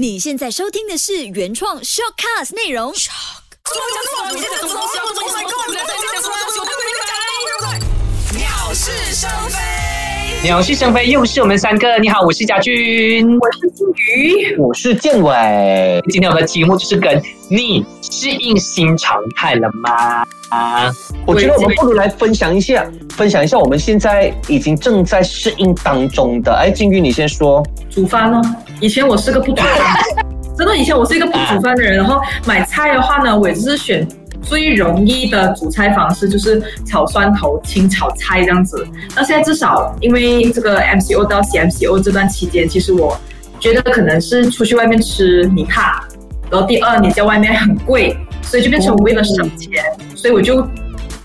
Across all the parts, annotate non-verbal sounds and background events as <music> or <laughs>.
你现在收听的是原创 shortcast 内容。鸟是生非。鸟是生非，又是我们三个。你好，我是家俊，我是金鱼，我是建伟。今天我们的题目就是跟你适应新常态了吗？啊，我觉得我们不如来分享一下，分享一下我们现在已经正在适应当中的。哎，金鱼，你先说。煮饭哦，以前我是个不煮饭，<laughs> 真的，以前我是一个不煮饭的人。然后买菜的话呢，我也是选最容易的煮菜方式，就是炒蒜头、清炒菜这样子。那现在至少因为这个 MCO 到 CMCO 这段期间，其实我觉得可能是出去外面吃你怕，然后第二你在外面很贵，所以就变成我为了省钱，所以我就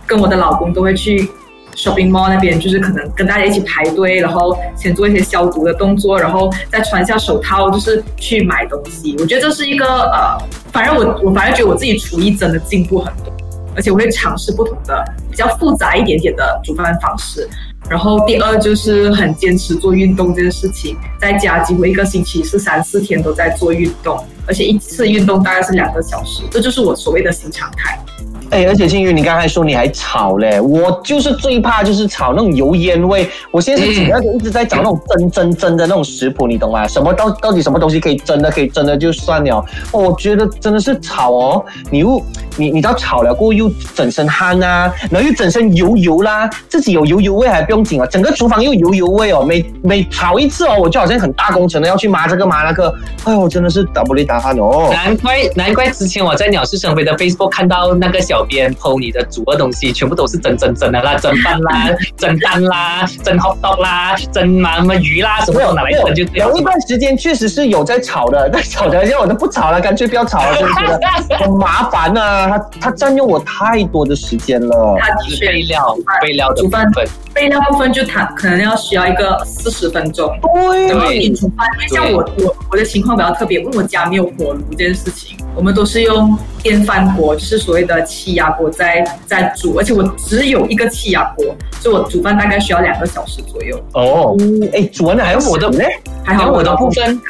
跟我的老公都会去 shopping mall 那边，就是可能跟大家一起排队，然后先做一些消毒的动作，然后再穿下手套，就是去买东西。我觉得这是一个呃，反正我我反正觉得我自己厨艺真的进步很多，而且我会尝试不同的比较复杂一点点的煮饭方式。然后第二就是很坚持做运动这件事情，在家几乎一个星期是三四天都在做运动，而且一次运动大概是两个小时，这就是我所谓的新常态。哎，而且金鱼，你刚才说你还炒嘞，我就是最怕就是炒那种油烟味。我现在是主要就一直在找那种蒸蒸蒸的那种食谱，你懂吗？什么到到底什么东西可以蒸的，可以蒸的就算了。我觉得真的是炒哦，你又你你到炒了过后又整身汗啊，然后又整身油油啦，自己有油油味还不用紧啊，整个厨房又油油味哦。每每炒一次哦，我就好像很大工程的要去抹这个抹那个，哎呦，真的是打不离打汗哦。难怪难怪之前我在鸟是生非的 Facebook 看到那个小编 PO 你的煮的东西，全部都是蒸蒸蒸的啦，蒸饭啦，<laughs> 蒸蛋啦，蒸 hot dog 啦，蒸什么鱼啦，什么都拿来蒸就对了有一。段时间确实是有在炒的，但炒的现在我都不炒了，干脆不要炒了，就觉得很麻烦呐、它它占用我太多的时间了。它的是备料备料的部煮饭分，备料部分就它可能要需要一个四十分钟。对然后你煮饭，因为像我我我的情况比较特别，因为我家没有火炉这件事情，我们都是用电饭锅，就是所谓的气压锅在在煮，而且我只有一个气压锅，所以我煮饭大概需要两个小时左右。哦，哎，煮完了还有我的呢，还好我的部分，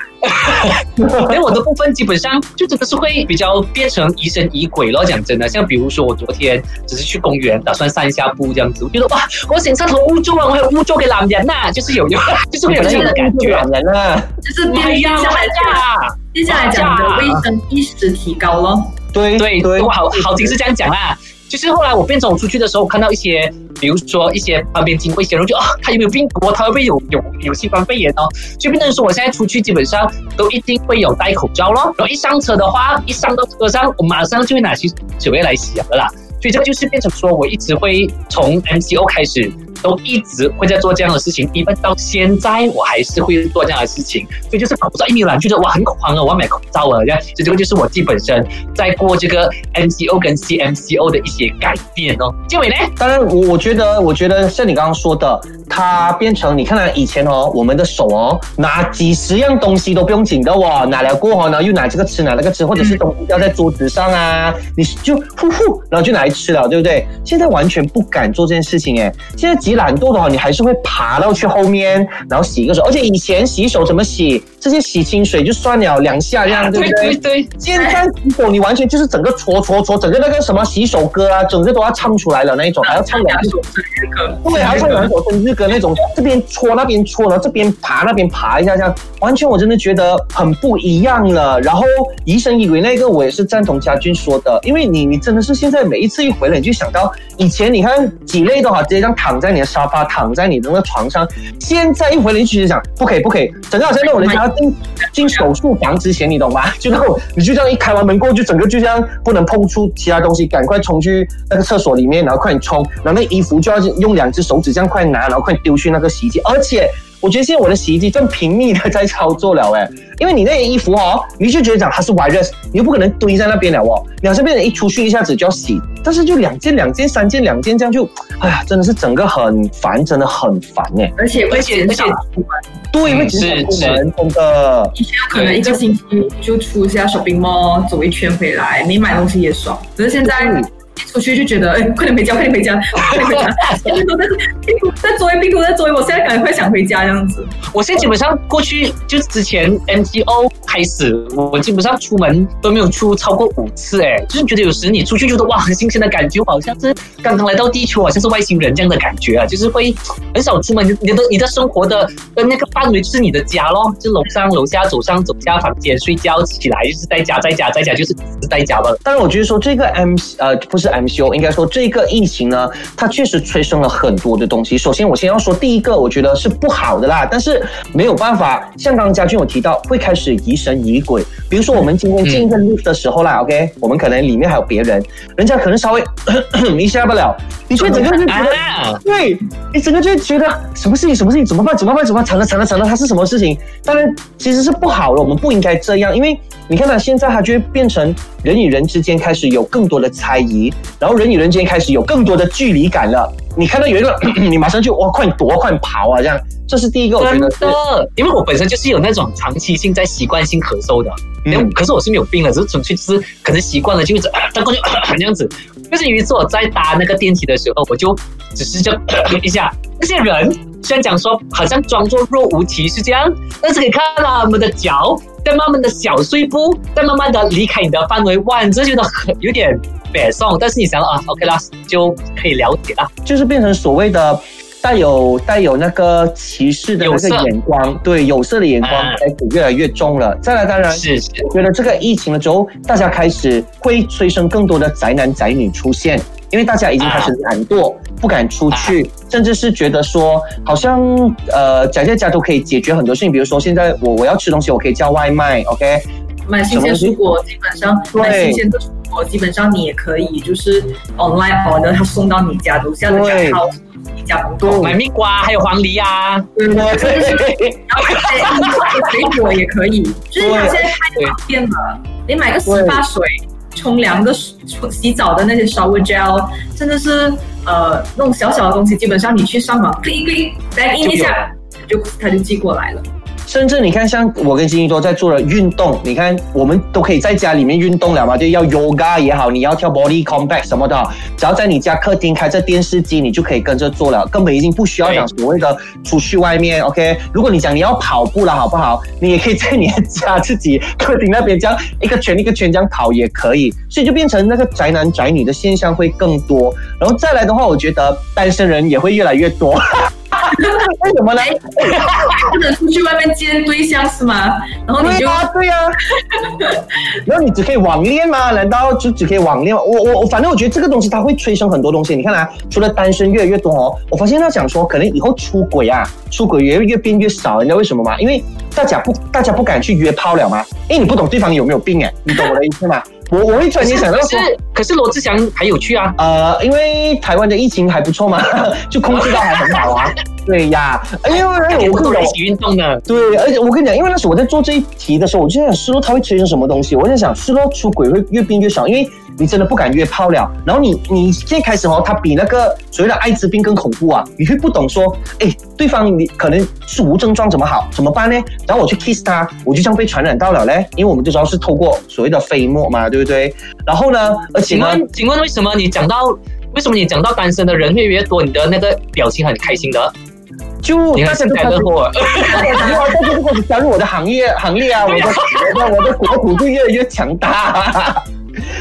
连我的部分基本上就真的是会比较变成疑神疑鬼咯。讲真的，像比如说我昨天只是去公园打算散一下步这样子，我觉得哇，我身上头污糟啊，我还有污糟给男人呐、就是有有，就是会有这样的感觉。懒人啊，就是哎呀，接下来接下来讲你的卫生意识提高了。对对对我好好听是这样讲啦。就是后来我变成我出去的时候，我看到一些，比如说一些旁边经过一些人就啊，他有没有病毒哦？他会不会有有有新冠肺炎哦？就变成说我现在出去基本上都一定会有戴口罩咯。然后一上车的话，一上到车上，我马上就会拿起水杯来洗了啦。所以这个就是变成说我一直会从 MCO 开始，都一直会在做这样的事情一般到现在我还是会做这样的事情。所以就是口罩一没有了，觉得哇很恐慌啊，我要买口罩了，这样。所以这个就是我自己本身在过这个 MCO 跟 CMCO 的一些改变哦。建伟呢？当然，我我觉得，我觉得像你刚刚说的，它变成你看啊，以前哦，我们的手哦，拿几十样东西都不用紧的哦，拿了过后呢，又拿这个吃，拿那个吃，或者是东西掉在桌子上啊，你就呼呼，然后就拿来吃了，对不对？现在完全不敢做这件事情哎，现在几懒惰的话，你还是会爬到去后面，然后洗个手，而且以前洗手怎么洗？这些洗清水就算了两下这样，对不对对，现在洗手你完全就是整个搓搓搓，整个那个什么洗手歌啊，整个都要唱出来了那一种，还要唱两首生日歌，对，还要唱两首生日歌那种，这边搓那边搓，然后这边爬那边爬一下，这样完全我真的觉得很不一样了。然后疑神疑鬼那个，我也是赞同家俊说的，因为你你真的是现在每一次一回来，你就想到以前你看几类的话，直接这样躺在你的沙发，躺在你的那个床上，现在一回来就直接想不可以不可以，整个好像那种人家要进进手术房之前，你懂吗？<laughs> 就那种你就这样一开完门过后，就整个就这样不能碰触其他东西，赶快冲去那个厕所里面，然后快点冲，然后那衣服就要用两只手指这样快拿，然后快丢去那个洗衣机，而且。我觉得现在我的洗衣机正频密的在操作了哎，因为你那些衣服哦，你就觉得讲它是 virus，你又不可能堆在那边了哦，你好像变成一出去一下子就要洗，但是就两件两件三件两件这样就，哎呀，真的是整个很烦，真的很烦哎。而且会减少出门。对，会减少出门，真的。以前可能一个星期就出一下 shopping mall 走一圈回来，没买东西也爽。只是现在出去就觉得，哎，快点回家，快点回家，快点回家，病 <laughs> 毒在病毒在追，病毒在追，我现在赶快想回家这样子。我现在基本上过去就是之前 MCO 开始，我基本上出门都没有出超过五次，哎，就是觉得有时你出去觉得哇很新鲜的感觉，好像是刚刚来到地球，好像是外星人这样的感觉啊，就是会很少出门，你的你的生活的跟那个范围就是你的家咯，就楼上楼下走上走下房间睡觉起来就是在家在家在家就是是在家吧。但是我觉得说这个 M 呃不是 MCO，应该说这个疫情呢，它确实催生了很多的东西。首先我先要说第一个，我觉得是不好的啦，但是没有办法，像刚刚家俊有提到会开始疑神疑鬼，比如说我们今天进一个 lift 的时候啦，OK，我们可能里面还有别人，人家可能稍微 <coughs> 一下不了，你却整个就觉得，啊对你整个就觉得什么事情什么事情怎么办怎么办怎么办惨了惨了惨了，它是什么事情？当然其实是不好的，我们不应该这样，因为你看到现在它就会变成人与人之间开始有更多的猜疑，然后人与人之间开始有更多的距离感了。你看到有一个，<clears throat> 你马上就哇快躲快跑啊这样，这是第一个，我觉得是的，因为我本身就是有那种长期性在习惯性咳嗽的，可是我是没有病了，只是纯粹就是可能习惯了，就一直 <coughs> 当过去 <coughs> 这样子。就是有一次我在搭那个电梯的时候，我就只是这样 <coughs> 一下，那些人虽然讲说好像装作若无其事这样，但是可以看到他们的脚在慢慢的小碎步，在慢慢的离开你的范围，哇，你真的觉得很有点北宋，但是你想啊，OK 啦，就可以了解啦。就是变成所谓的带有带有那个歧视的那个有色眼光，对有色的眼光啊开始越来越重了。再来，当然。是是，我觉得这个疫情了之后，大家开始会催生更多的宅男宅女出现，因为大家已经开始懒惰，不敢出去，甚至是觉得说，好像呃宅在家都可以解决很多事情。比如说，现在我我要吃东西，我可以叫外卖，OK，买新鲜蔬果，基本上买新鲜的蔬果，基本上你也可以就是 online order，它送到你家楼下的对。家 house，你家门口。买蜜瓜还有黄梨啊，对。对对，然后买水果也可以，就是它现在太方便了。你买个洗发水、冲凉的水、洗澡的那些 shower gel，真的是呃那种小小的东西，基本上你去上网 click click back in 一下，就它就寄过来了。甚至你看，像我跟金鱼都在做的运动，你看我们都可以在家里面运动了嘛，就要 yoga 也好，你要跳 body combat 什么的，只要在你家客厅开着电视机，你就可以跟着做了，根本已经不需要讲所谓的出去外面。OK，如果你讲你要跑步了，好不好？你也可以在你的家自己客厅那边这样一个圈一个圈这样跑也可以，所以就变成那个宅男宅女的现象会更多。然后再来的话，我觉得单身人也会越来越多。<laughs> 为什么呢？不能出去外面见对象是吗？然后你就对啊，对啊。<laughs> 然后你只可以网恋吗？难道就只可以网恋吗？我我我，反正我觉得这个东西它会催生很多东西。你看啊，除了单身越来越多哦，我发现他讲说，可能以后出轨啊，出轨也会越变越少。你知道为什么吗？因为大家不大家不敢去约炮了吗？因为你不懂对方有没有病哎，你懂我的意思吗？<laughs> 我我会突然间想到说。可是可是罗志祥还有去啊，呃，因为台湾的疫情还不错嘛，就控制到还很好啊。对呀，因为我跟你讲一，起运动的，对，而且我跟你讲，因为那时候我在做这一题的时候，我就在想失落它会催生什么东西。我在想失落出轨会越变越少，因为你真的不敢约炮了。然后你你现在开始哦，它比那个所谓的艾滋病更恐怖啊！你会不懂说，哎，对方你可能是无症状怎么好怎么办呢？然后我去 kiss 他，我就这样被传染到了嘞。因为我们就知道是透过所谓的飞沫嘛，对不对？然后呢，而且呢，请问请问为什么你讲到为什么你讲到单身的人越来越多，你的那个表情很开心的？就你看幸大家都开始灾乐祸啊，没有，但是如果你加入我的行业行列啊，我的我的我的国土就越来越强大。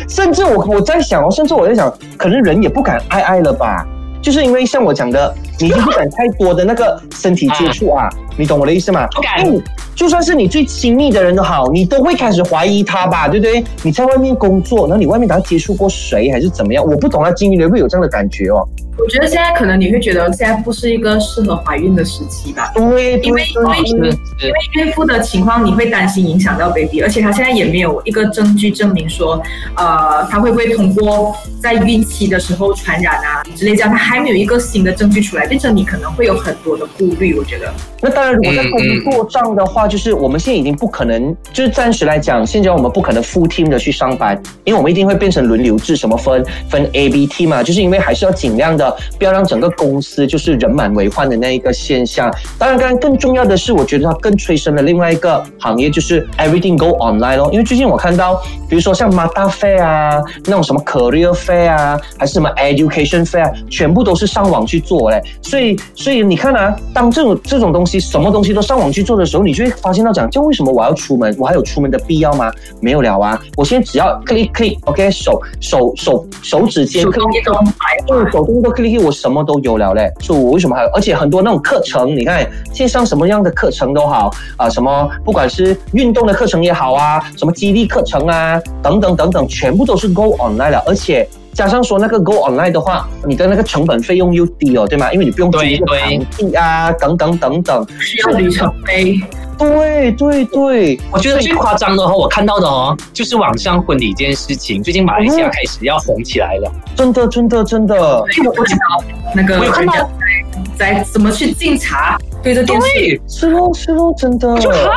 甚至我我在想哦，甚至我在想，可能人也不敢爱爱了吧？就是因为像我讲的，你就不敢太多的那个身体接触啊，你懂我的意思吗？不敢因为就算是你最亲密的人都好，你都会开始怀疑他吧，对不对？你在外面工作，然后你外面打接触过谁还是怎么样？我不懂啊，金鱼人会有这样的感觉哦。我觉得现在可能你会觉得现在不是一个适合怀孕的时期吧。对，因为对对是因为因为孕妇的情况，你会担心影响到 baby，而且他现在也没有一个证据证明说，呃，他会不会通过在孕期的时候传染啊之类这样，他还没有一个新的证据出来，变成你可能会有很多的顾虑。我觉得，那当然，如果在嗯工作上的话，就是我们现在已经不可能，就是暂时来讲，现在我们不可能 full team 的去上班，因为我们一定会变成轮流制，什么分分 A B T 嘛，就是因为还是要尽量的不要让整个公司就是人满为患的那一个现象。当然，刚刚更重要的是，我觉得它更催生了另外一个行业就是 everything go online 咯。因为最近我看到，比如说像 Mata Fair 啊，那种什么 Career Fair 啊，还是什么 Education Fair，全部都是上网去做嘞。所以，所以你看啊，当这种这种东西，什么东西都上网去做的时候，你就会发现到讲，就为什么我要出门？我还有出门的必要吗？没有了啊！我现在只要 click click，OK，手手手手指尖手 click 工一种对，手动都 click，我什么都有了嘞。所以我为什么还有？而且很多那种课程，你看线上什么样的课程都好啊、什么不管是运动的课程也好啊，什么激励课程啊，等等等等，全部都是 go online 了，而且。加上说那个 go online 的话，你的那个成本费用又低哦，对吗？因为你不用租一个场地啊，等等等等。需要里程碑，对对对，我觉得最夸张的哦，我看到的哦，就是网上婚礼这件事情，最近马来西亚开始要红起来了。真的真的真的，我知道那个我有看到在在怎么去敬茶，对着电视。是哦是哦，真的。就哈，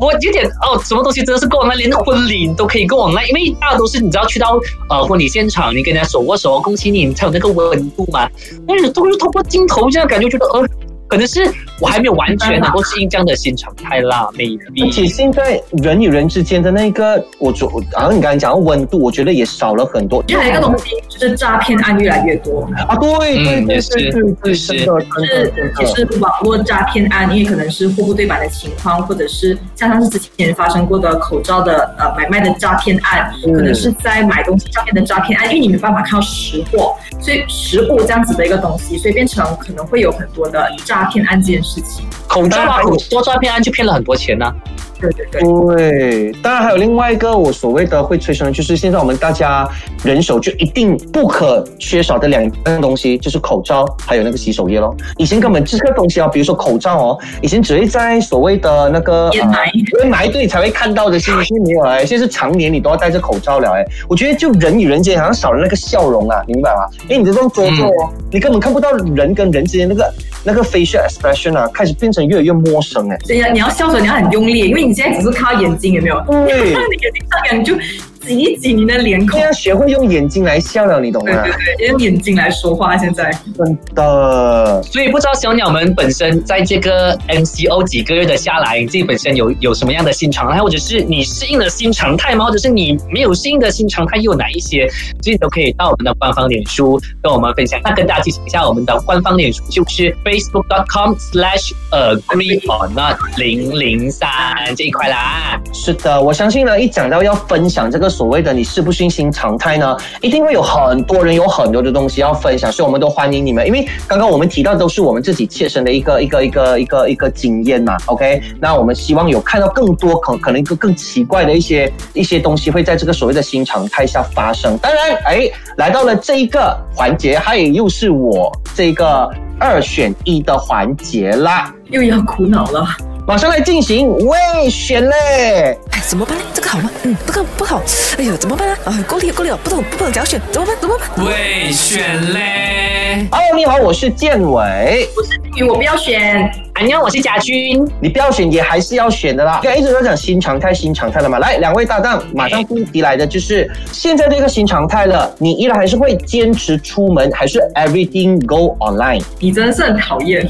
我有点哦，什么东西真的是够那连婚礼你都可以够那因为大家都是你知道去到呃婚礼现场，你跟人家手握手，恭喜你，你才有那个温度嘛。但是都是通过镜头这样感觉，觉得呃，可能是我还没有完全能够适应这样的新常态啦而且。现在人与人之间的那个，我觉好像你刚才讲的温度，我觉得也少了很多。另外一个东西就是诈骗案越来越多，啊，对对对是对对对，也是是其。实网络诈骗案，因为可能是货不对版的情况，或者是像上次之前发生过的口罩的呃买卖的诈骗案，嗯可能是在买东西上面的诈骗案，因为你没办法看到实货，所以实物这样子的一个东西，所以变成可能会有很多的诈骗案件事情。口罩啊，口罩诈骗案就骗了很多钱呢、对对对，对，当然还有另外一个我所谓的会催生的，就是现在我们大家人手就一定不可缺少的两样东西，就是口罩还有那个洗手液咯。以前根本这个东西啊，比如说口罩哦，以前只会在所谓的那个掩埋呃掩埋对才会看到的，现在没有了，现在是常年你都要戴着口罩了哎。我觉得就人与人之间好像少了那个笑容啊，你明白吗？因为你这种做作哦，你根本看不到人跟人之间那个那个 facial expression 啊，开始变成越来越陌生哎。对呀你要笑的时候你要很用力，因为你现在只是靠眼睛，有没有？对 <laughs> 看你眼睛上扬，你就挤一挤你的脸孔现。在学会用眼睛来笑了，你懂吗？对对对，用眼睛来说话。现在真的，所以不知道小鸟们本身在这个 MCO 几个月的下来，你自己本身有有什么样的新常态，或者是你适应了新常态吗？或者是你没有适应的新常态又有哪一些？所以都可以到我们的官方脸书跟我们分享。那跟大家提醒一下，我们的官方脸书就是 facebook.com/slash agree or not 零零三这一块啦。是的，我相信呢，一讲到要分享这个所谓的你是不适应新常态呢，一定会有很多人有很多的东西要分享，所以我们都欢迎你们，因为刚刚我们提到都是我们自己切身的一个一个一个一个一个经验嘛，OK？那我们希望有看到更多可可能一个更奇怪的一些一些东西会在这个所谓的新常态下发生。当然，哎，来到了这一个环节，还有又是我这个二选一的环节啦。又要苦恼了。马上来进行未选嘞！哎，怎么办呢？这个好吗？嗯，这个不好。哎呦，怎么办呢？啊，够力够力了，不懂不懂怎样选，怎么办？怎么办？未选嘞，Hello，你好，我是建伟。我是金鱼，我不要选。安妞，我是家军。你不要选也还是要选的啦。刚才一直在讲新常态，新常态了嘛。来，两位搭档，马上第一题来的就是现在这个新常态了，你依然还是会坚持出门，还是 everything go online？你真的是很讨厌。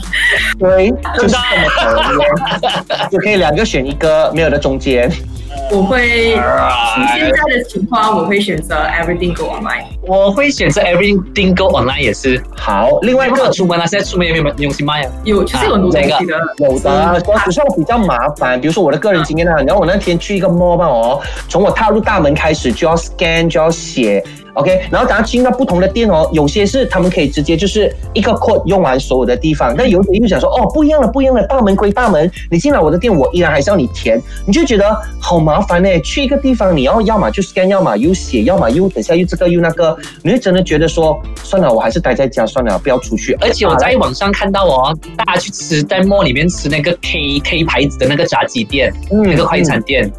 对，<laughs> 就是这么讨厌，<laughs> 就可以两个选一个，没有的中间。我会以现在的情况，我会选择 everything go online。我会选择 everything go online 也是。好，另外一个出门啊，现在出门有没有用心卖啊？有，其实有很多东西的。有的，主要只是我比较麻烦。比如说我的个人经验啊，然后我那天去一个 mall 吧哦，从我踏入大门开始就要 scan 就要写，OK，然后等下进到不同的店哦，有些是他们可以直接就是一个 code 用完所有的地方，但有些又想说哦不一样了不一样了，大门归大门，你进来我的店我依然还是要你填，你就觉得好麻烦呢。去一个地方你要要么就 scan，要么又写，要么又等下又这个又那个，你会真的觉得说算了，我还是待在家算了，不要出去。而且我在网上看到哦，大家去吃在 mall 里面吃那个 K K 牌子的那个炸鸡店，嗯那个快餐店，嗯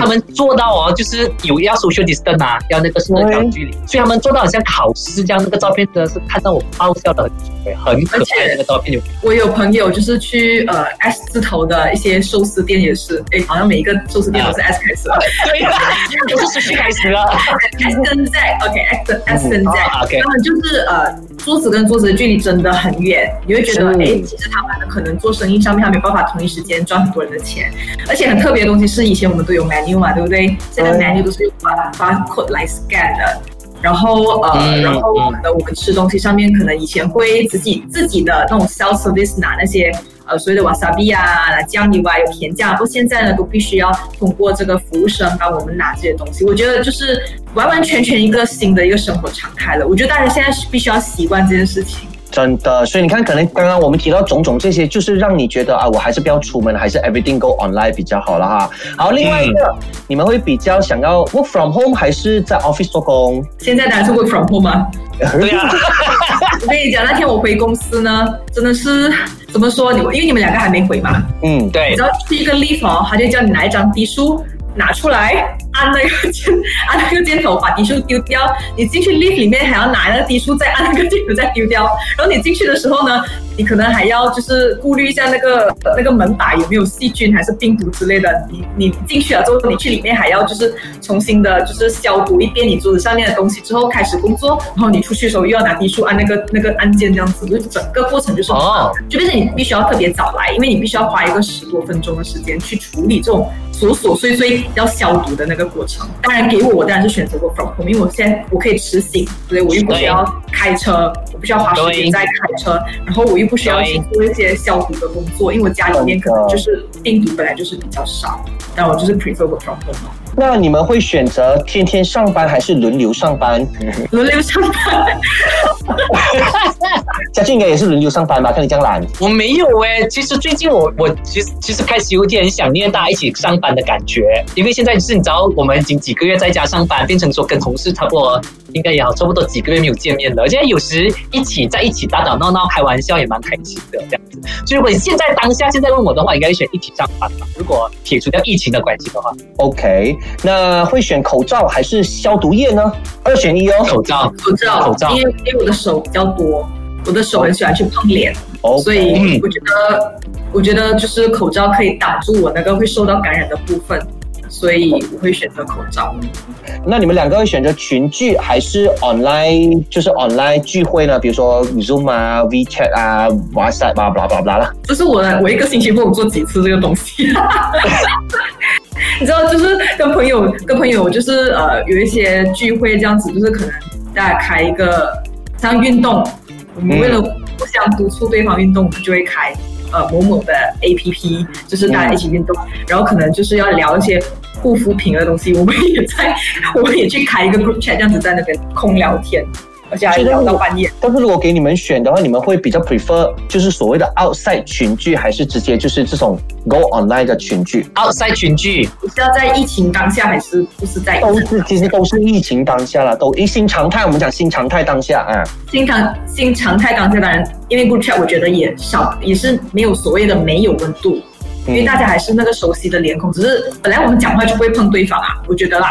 他们做到哦，就是有要 social distance 啊，要那个社交距离，所以他们做到好像考试这样，那个照片真的是看到我爆笑的很久，很可爱那个照片有。我有朋友就是去呃 S 字头的一些寿司店也是，哎，好像每一个寿司店都是 S 开始的。对呀，我是持续开始了。S 跟 Z，OK，S、S 跟 Z，、啊，OK。他们就是呃桌子跟桌子的距离真的很远，你会觉得，是。哎，其实他们可能做生意上面他没办法同一时间赚很多人的钱，而且很特别的东西是以前我们都有 menu 嘛，对不对？现在 menu 都是用 barcode 来 scan 的。然后呃，嗯然后可能我们吃东西上面，可能以前会自己自己的那种 self service 拿那些呃所谓的 wasabi 啊、拿酱油啊有甜酱，不过现在呢都必须要通过这个服务生帮我们拿这些东西。我觉得就是完完全全一个新的一个生活常态了。我觉得大家现在是必须要习惯这件事情。真的，所以你看，可能刚刚我们提到种种这些，就是让你觉得啊，我还是不要出门，还是 everything go online 比较好了哈。好，另外一个，你们会比较想要 work from home 还是在 office 做工？现在当然是 work from home 啊。<laughs> 对啊，我跟你讲，那天我回公司呢，真的是怎么说？你因为你们两个还没回嘛，嗯，对你知，道去一个 leave 哦，他就叫你拿一张低书拿出来，按那个键，按那个箭头把滴数丢掉。你进去 lift 里面还要拿那个滴数，再按那个箭头再丢掉。然后你进去的时候呢，你可能还要就是顾虑一下那个那个门把有没有细菌还是病毒之类的。你你进去了之后，你去里面还要就是重新的就是消毒一遍你桌子上面的东西之后开始工作。然后你出去的时候又要拿滴数按那个那个按键这样子，就整个过程就是很哦就变成你必须要特别早来，因为你必须要花一个十多分钟的时间去处理这种琐琐碎碎要消毒的那个过程。当然，给我我当然是选择 work from home，因为我现在我可以吃醒，所以我又不需要开车，我不需要花时间在开车，然后我又不需要去做一些消毒的工作，因为我家里面可能就是病毒本来就是比较少，但我就是 prefer work from home 那你们会选择天天上班还是轮流上班？<laughs> 轮流上班。<laughs> 嘉俊应该也是轮流上班吧？看你这样懒。我没有哎、其实最近我我其实其实开始有点想念大家一起上班的感觉，因为现在就是你知道，我们已经几个月在家上班，变成说跟同事差不多应该也好差不多几个月没有见面了，而且有时一起在一起打打闹闹开玩笑也蛮开心的这样子。所以如果你现在当下现在问我的话，应该会选一起上班吧。如果撇除掉疫情的关系的话，OK，那会选口罩还是消毒液呢？二选一哦。口罩口罩，口罩因为因为我的手比较多，我的手很喜欢去碰脸。所以我觉得，我觉得就是口罩可以挡住我那个会受到感染的部分，所以我会选择口罩。那你们两个会选择群聚还是 online，就是 online 聚会呢？比如说 Zoom 啊、WeChat 啊、WhatsApp 啊。就是我我一个星期不能做几次这个东西。<laughs> 你知道，就是跟朋友跟朋友就是呃有一些聚会这样子，就是可能大家开一个像运动，我们为了互相督促对方运动，我们就会开呃某某的 A P P，就是大家一起运动，然后可能就是要聊一些护肤品的东西，我们也在我们也去开一个 group chat，这样子在那边空聊天，而且还聊到半夜。但是如果给你们选的话，你们会比较 prefer 就是所谓的 outside 群聚，还是直接就是这种 go online 的群聚？outside 群聚，你是要在疫情当下，还是不是在都是其实都是疫情当下了，都一新常态。我们讲新常态当下啊，新常新常态当下，当然，因为 group chat 我觉得也少，也是没有所谓的没有温度，因为大家还是那个熟悉的脸孔，只是本来我们讲话就不会碰对方啊，我觉得啦，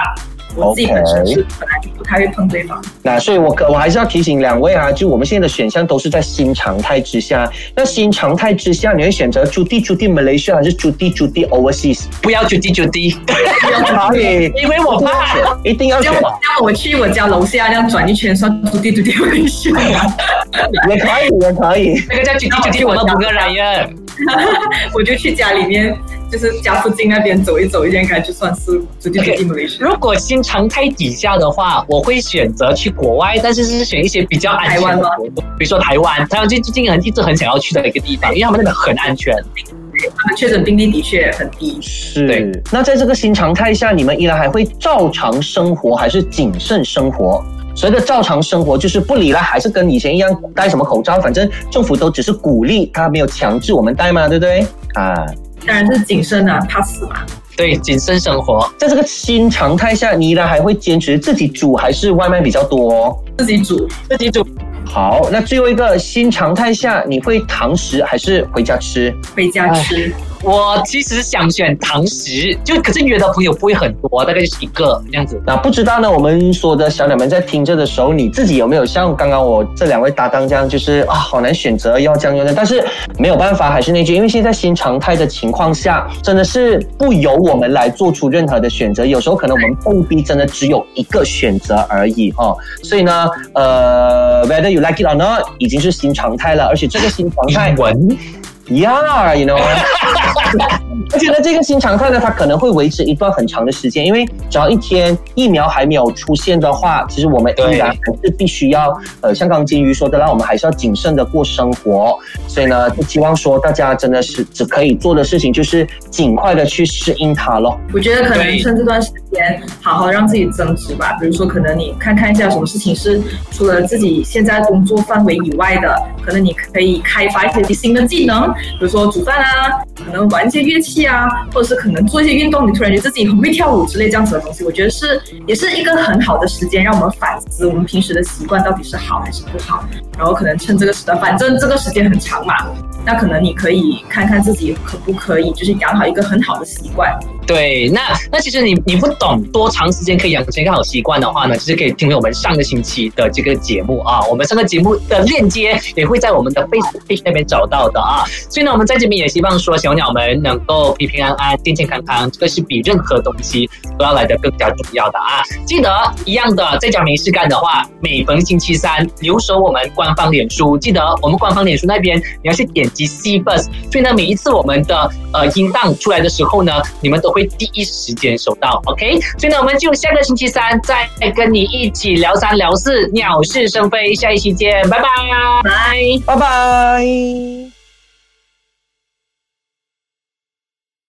我自己本身是本来就不太会碰对方。那所以我可我还是要提醒两位啊，就我们现在的选项都是在新常态之下。那新常态之下，你会选择驻地驻地 Malaysia 还是驻地驻地 overseas？不要就地就地，可以，因为我怕。一定要选这样，我我去我家楼下这样转一圈，算住地住地 Malaysia，。也可以，也可以。那个叫就地就地，我们五个人呀。<laughs> <laughs> 我就去家里面，就是家附近那边走一走，应该就算是嘟滴嘟滴马来西亚。如果新常态底下的话，我会选择去国外，但是是选一些比较安全的国度，比如说台湾，台湾最最近很一直很想要去的一个地方，因为他们那边很安全。他们确诊病例的确很低。是。那在这个新常态下，你们依然还会照常生活，还是谨慎生活？所谓的照常生活，就是不理了，还是跟以前一样戴什么口罩，反正政府都只是鼓励，他没有强制我们戴嘛，对不对？啊，当然是谨慎啊，怕死嘛。对，谨慎生活。在这个新常态下，你依然还会坚持自己煮还是外卖比较多？自己煮，自己煮，好，那最后一个新常态下，你会堂食还是回家吃？回家吃。我其实想选堂食，就可是约的朋友不会很多，大概就是一个这样子。那不知道呢？我们说的小鸟们在听着的时候，你自己有没有像刚刚我这两位搭档这样，就是啊，好难选择要这样用的，但是没有办法，还是那句，因为现在新常态的情况下，真的是不由我们来做出任何的选择。有时候可能我们碰壁真的只有一个选择而已哦。所以呢，呃，whether you like it or not，已经是新常态了，而且这个新常态文 Yeah, you know。我觉得，这个新常态呢，它可能会维持一段很长的时间，因为只要一天疫苗还没有出现的话，其实我们依然还是必须要，呃，像刚刚金鱼说的啦，我们还是要谨慎的过生活。所以呢，就希望说大家真的是只可以做的事情，就是尽快的去适应它咯。我觉得可能趁这段时间好好让自己增值吧。比如说，可能你看看一下什么事情是除了自己现在工作范围以外的，可能你可以开发一些新的技能，比如说煮饭啊，可能玩一些乐器啊，或者是可能做一些运动，你突然觉得自己很会跳舞之类这样子的东西。我觉得是也是一个很好的时间，让我们反思我们平时的习惯到底是好还是不好。然后可能趁这个时段，反正这个时间很长嘛，那可能你可以看看自己可不可以，就是养好一个很好的习惯。对，那那其实你你不懂多长时间可以养成一个好习惯的话呢，就是可以听我们上个星期的这个节目啊，我们上个节目的链接也会会在我们的 Facebook page 那边找到的啊。所以呢，我们在这边也希望说小鸟们能够平平安安、健健康康，这个是比任何东西都要来的更加重要的啊。记得一样的，在家没事干的话，每逢星期三留守我们官方脸书，记得我们官方脸书那边你要去点击 C Bus，所以呢，每一次我们的呃音档出来的时候呢，你们都会第一时间收到，OK？所以呢，我们就下个星期三再跟你一起聊三聊四，鸟是生非，下一期见，拜拜。拜。拜拜。